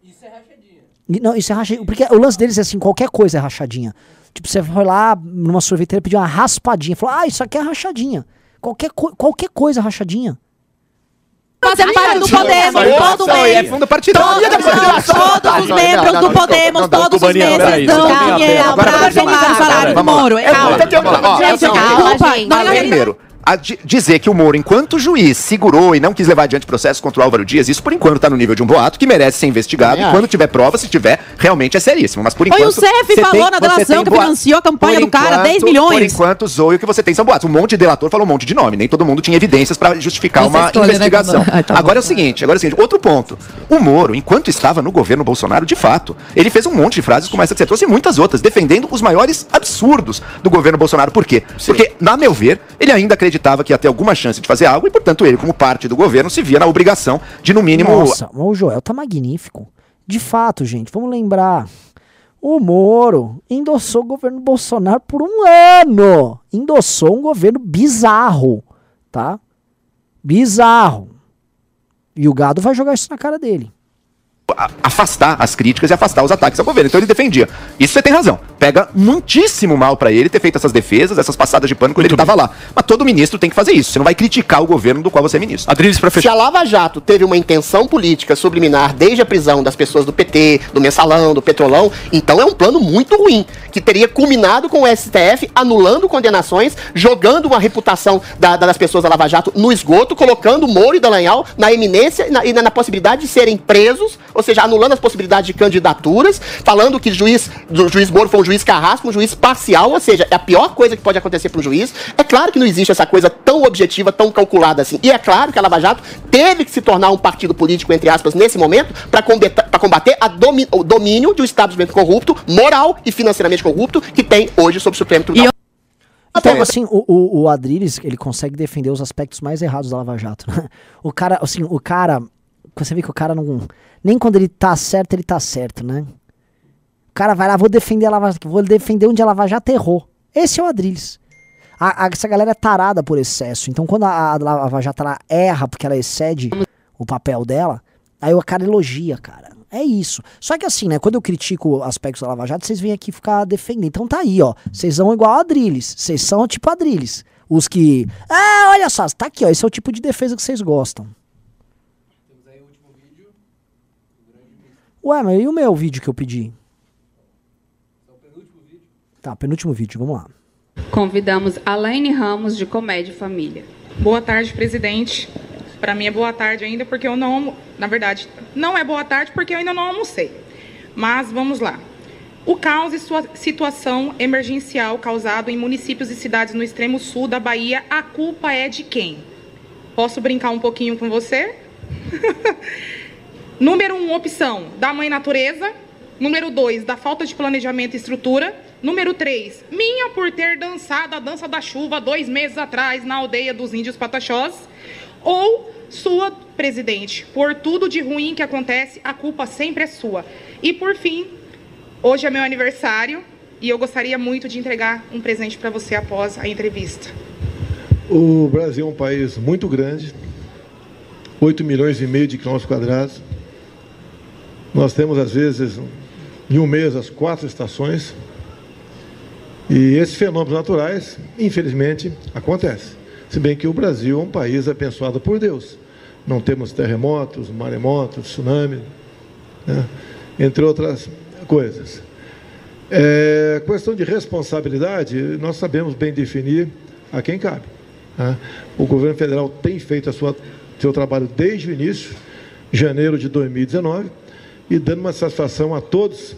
Isso é rachadinha. Não, isso é rachadinha. Porque o lance deles é assim, qualquer coisa é rachadinha. Tipo, você foi lá numa sorveteria pedir uma raspadinha. Falou, ah, isso aqui é rachadinha. Qualquer, co qualquer coisa é rachadinha. Fazendo parte do Podemos, todo É mês. fundo partidário. Todos os membros do Podemos, todos os meses dão dinheiro pra organizar o salário do Moro. Calma. Gente. Não é Primeiro, dizer que o Moro, enquanto juiz, segurou e não quis levar adiante processos contra o Álvaro Dias, isso por enquanto tá no nível de um boato que merece ser investigado. E quando tiver prova, se tiver, realmente é seríssimo. Mas por Foi enquanto. o CEF falou tem- na delação que financiou a campanha Por do cara, enquanto- 10 milhões. Por enquanto, Zoe, o que você tem são boatos. Um monte de delator falou um monte de nome. Nem todo mundo tinha evidências pra justificar Você uma né, investigação. Ah, tá agora é o seguinte, agora é o seguinte, outro ponto. O Moro, enquanto estava no governo Bolsonaro, de fato, ele fez um monte de frases como essa que você trouxe e muitas outras, defendendo os maiores absurdos do governo Bolsonaro. Por quê? Porque, na meu ver, ele ainda acreditava que ia ter alguma chance de fazer algo e, portanto, ele, como parte do governo, se via na obrigação de, no mínimo, Nossa, o Joel tá magnífico. De fato, gente, vamos lembrar. O Moro endossou o governo Bolsonaro por um ano. Endossou um governo bizarro, tá? Bizarro. E o gado vai jogar isso na cara dele. Afastar as críticas e afastar os ataques ao governo. Então ele defendia. Isso você tem razão. Pega muitíssimo mal pra ele ter feito essas defesas, essas passadas de pano quando ele tava lá. Mas todo ministro tem que fazer isso. Você não vai criticar o governo do qual você é ministro. Adriles, Se a Lava Jato teve uma intenção política subliminar desde a prisão das pessoas do PT, do Mensalão, do Petrolão, então é um plano muito ruim, que teria culminado com o STF anulando condenações, jogando uma reputação da- da- das pessoas da Lava Jato no esgoto, colocando Moro e Dallagnol na eminência e na, na- possibilidade de serem presos, ou seja, anulando as possibilidades de candidaturas, falando que juiz, o juiz Moro foi um juiz carrasco, um juiz parcial, ou seja, é a pior coisa que pode acontecer para um juiz. É claro que não existe essa coisa tão objetiva, tão calculada assim. E é claro que a Lava Jato teve que se tornar um partido político, entre aspas, nesse momento, para combater, pra combater domi- o domínio de um estabelecimento corrupto, moral e financeiramente corrupto, que tem hoje sobre o Supremo Tribunal. Então, assim, o, o, o Adriles, ele consegue defender os aspectos mais errados da Lava Jato. né? O cara, assim, o cara. Você vê que o cara não. Nem quando ele tá certo, ele tá certo, né? O cara vai lá, vou defender a Lava Jato, vou defender onde a Lava Jato errou. Esse é o Adriles. A- a- essa galera é tarada por excesso. Então, quando a, a Lava Jato ela erra porque ela excede o papel dela, aí o cara elogia, cara. É isso. Só que assim, né? Quando eu critico aspectos da Lava Jato, vocês vêm aqui ficar defendendo. Então tá aí, ó. Vocês são igual a Adriles. Vocês são tipo Adriles. Os que. Ah, olha só, tá aqui, ó. Esse é o tipo de defesa que vocês gostam. Ué, mas e o meu vídeo que eu pedi? Tá, penúltimo vídeo, vamos lá. Convidamos a Laine Ramos, de Comédia Família. Boa tarde, presidente. Para mim é boa tarde ainda porque eu não, na verdade, não é boa tarde porque eu ainda não almocei. Mas vamos lá. O caos e sua situação emergencial causado em municípios e cidades no extremo sul da Bahia, a culpa é de quem? Posso brincar um pouquinho com você? Número um, opção da mãe natureza. Número dois, da falta de planejamento e estrutura. Número três, minha por ter dançado a dança da chuva dois meses atrás na aldeia dos índios pataxós. Ou sua, presidente, por tudo de ruim que acontece, a culpa sempre é sua. E por fim, hoje é meu aniversário e eu gostaria muito de entregar um presente para você após a entrevista. O Brasil é um país muito grande, 8 milhões e meio de quilômetros quadrados. Nós temos, às vezes, em um mês, as quatro estações. E esses fenômenos naturais, infelizmente, acontecem. Se bem que o Brasil é um país abençoado por Deus. Não temos terremotos, maremotos, tsunami, né? entre outras coisas. É, questão de responsabilidade, nós sabemos bem definir a quem cabe. Né? O governo federal tem feito a sua, seu trabalho desde o início, janeiro de 2019, e dando uma satisfação a todos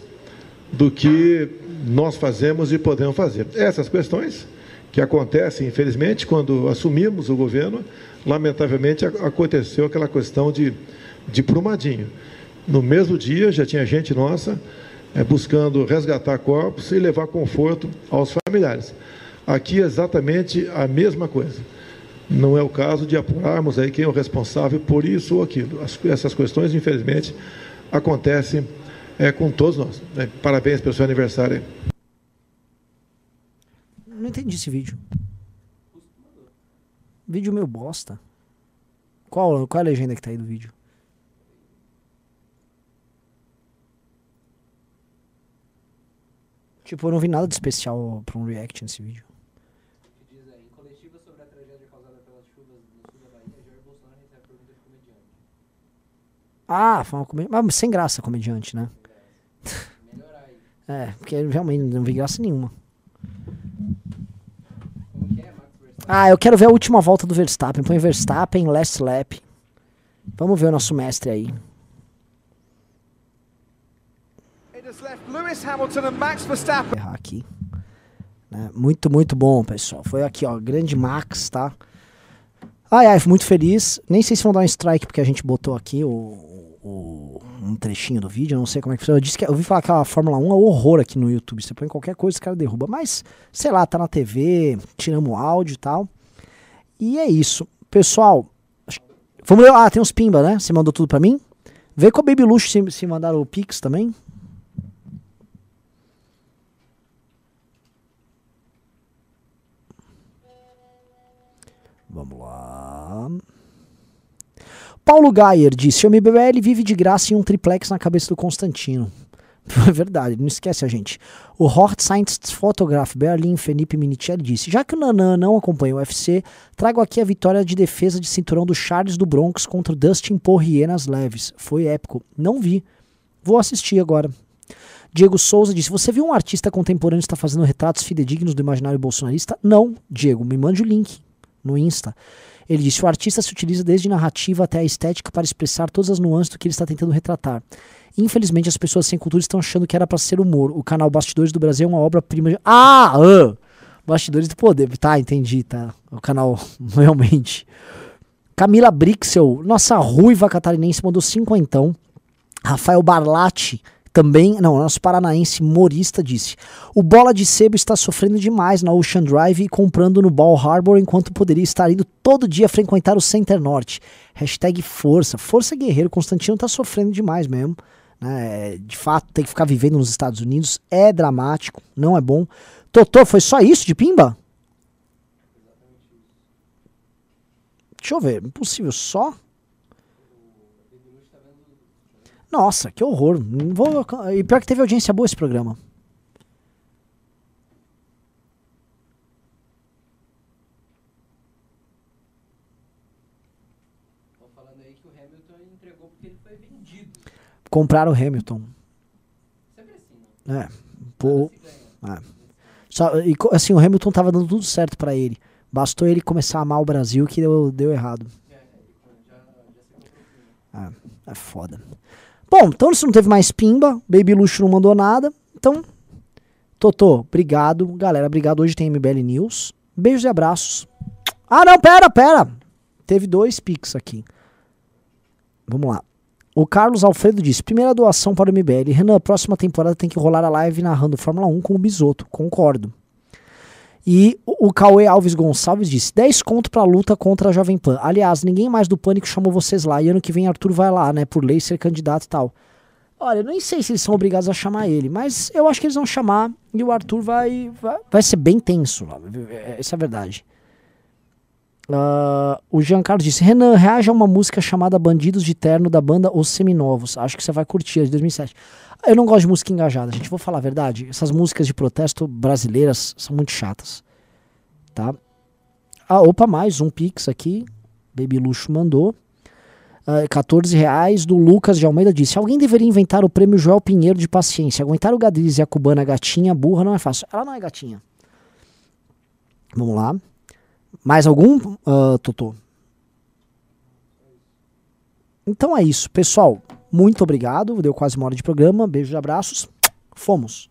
do que nós fazemos e podemos fazer. Essas questões que acontecem, infelizmente, quando assumimos o governo, lamentavelmente aconteceu aquela questão de, de Brumadinho. No mesmo dia já tinha gente nossa é, buscando resgatar corpos e levar conforto aos familiares. Aqui é exatamente a mesma coisa. Não é o caso de apurarmos aí quem é o responsável por isso ou aquilo. As, essas questões, infelizmente, acontecem é, com todos nós. Né? Parabéns pelo seu aniversário. Entendi esse vídeo. Vídeo meio bosta. Qual, qual é a legenda que tá aí do vídeo? Tipo, eu não vi nada de especial pra um react nesse vídeo. Ah, foi uma comédia. Mas sem graça comediante, né? É, porque realmente não vi graça nenhuma. Ah, eu quero ver a última volta do Verstappen. Põe Verstappen, last lap. Vamos ver o nosso mestre aí. Errar aqui. Né? Muito, muito bom, pessoal. Foi aqui, ó, grande Max, tá? Ai, ai, muito feliz. Nem sei se vão dar um strike porque a gente botou aqui o, o, um trechinho do vídeo, eu não sei como é que funciona. Eu, disse que, eu ouvi falar que a Fórmula 1 é horror aqui no YouTube. Você põe qualquer coisa, os caras derruba. Mas, sei lá, tá na TV, tiramos o áudio e tal. E é isso. Pessoal, vamos ver. Ah, tem uns pimba, né? Você mandou tudo pra mim? Vê com a Baby Luxo se, se mandaram o Pix também. Vamos lá. Paulo Gayer disse: O MBL vive de graça em um triplex na cabeça do Constantino. É verdade, não esquece a gente. O Hort Science Photograph Berlin Felipe Minicelli disse: Já que o Nanan não acompanha o UFC, trago aqui a vitória de defesa de cinturão do Charles do Bronx contra o Dustin Poirier nas leves. Foi épico. Não vi. Vou assistir agora. Diego Souza disse: Você viu um artista contemporâneo que está fazendo retratos fidedignos do imaginário bolsonarista? Não, Diego, me mande o link no Insta. Ele disse: o artista se utiliza desde narrativa até a estética para expressar todas as nuances do que ele está tentando retratar. Infelizmente, as pessoas sem cultura estão achando que era para ser humor. O canal Bastidores do Brasil é uma obra-prima. De... Ah! Uh! Bastidores do Poder. Tá, entendi, tá. O canal, realmente. Camila Brixel, nossa ruiva catarinense, mandou cinquentão. Rafael Barlatti também, não, nosso paranaense morista disse: o Bola de Sebo está sofrendo demais na Ocean Drive e comprando no Ball Harbor enquanto poderia estar indo todo dia frequentar o Center Norte. Hashtag força. Força guerreiro. Constantino está sofrendo demais mesmo. Né? De fato, tem que ficar vivendo nos Estados Unidos é dramático, não é bom. Totô, foi só isso de pimba? Deixa eu ver, impossível, só? Nossa, que horror. Vou... E pior que teve audiência boa esse programa. Compraram o Hamilton. Sempre assim, né? É. Pô, é. Só, e, assim, o Hamilton tava dando tudo certo para ele. Bastou ele começar a amar o Brasil que deu, deu errado. É, é foda. Bom, então se não teve mais pimba, Baby Luxo não mandou nada. Então, Totô, obrigado. Galera, obrigado. Hoje tem MBL News. Beijos e abraços. Ah, não, pera, pera. Teve dois pics aqui. Vamos lá. O Carlos Alfredo disse: primeira doação para o MBL. Renan, próxima temporada tem que rolar a live narrando Fórmula 1 com o Bisoto. Concordo. E o, Cauê Alves Gonçalves disse: 10 conto pra luta contra a Jovem Pan. Aliás, ninguém mais do Pânico chamou vocês lá. E ano que vem Arthur vai lá, né? Por lei ser candidato e tal. Olha, eu nem sei se eles são obrigados a chamar ele, mas eu acho que eles vão chamar e o Arthur vai, vai, vai ser bem tenso. Essa é a verdade. Uh, o Giancarlo disse: Renan, reaja a uma música chamada Bandidos de Terno da banda Os Seminovos. Acho que você vai curtir, é de 2007. Eu não gosto de música engajada, gente. Vou falar a verdade. Essas músicas de protesto brasileiras são muito chatas. Tá? Ah, opa, mais um Pix aqui. Baby Luxo mandou. Uh, 14 reais do Lucas de Almeida disse: Alguém deveria inventar o prêmio Joel Pinheiro de paciência. Aguentar o Gadriz e a cubana gatinha burra não é fácil. Ela não é gatinha. Vamos lá. Mais algum, uh, Totô? Então é isso. Pessoal, muito obrigado. Deu quase uma hora de programa. Beijo e abraços. Fomos.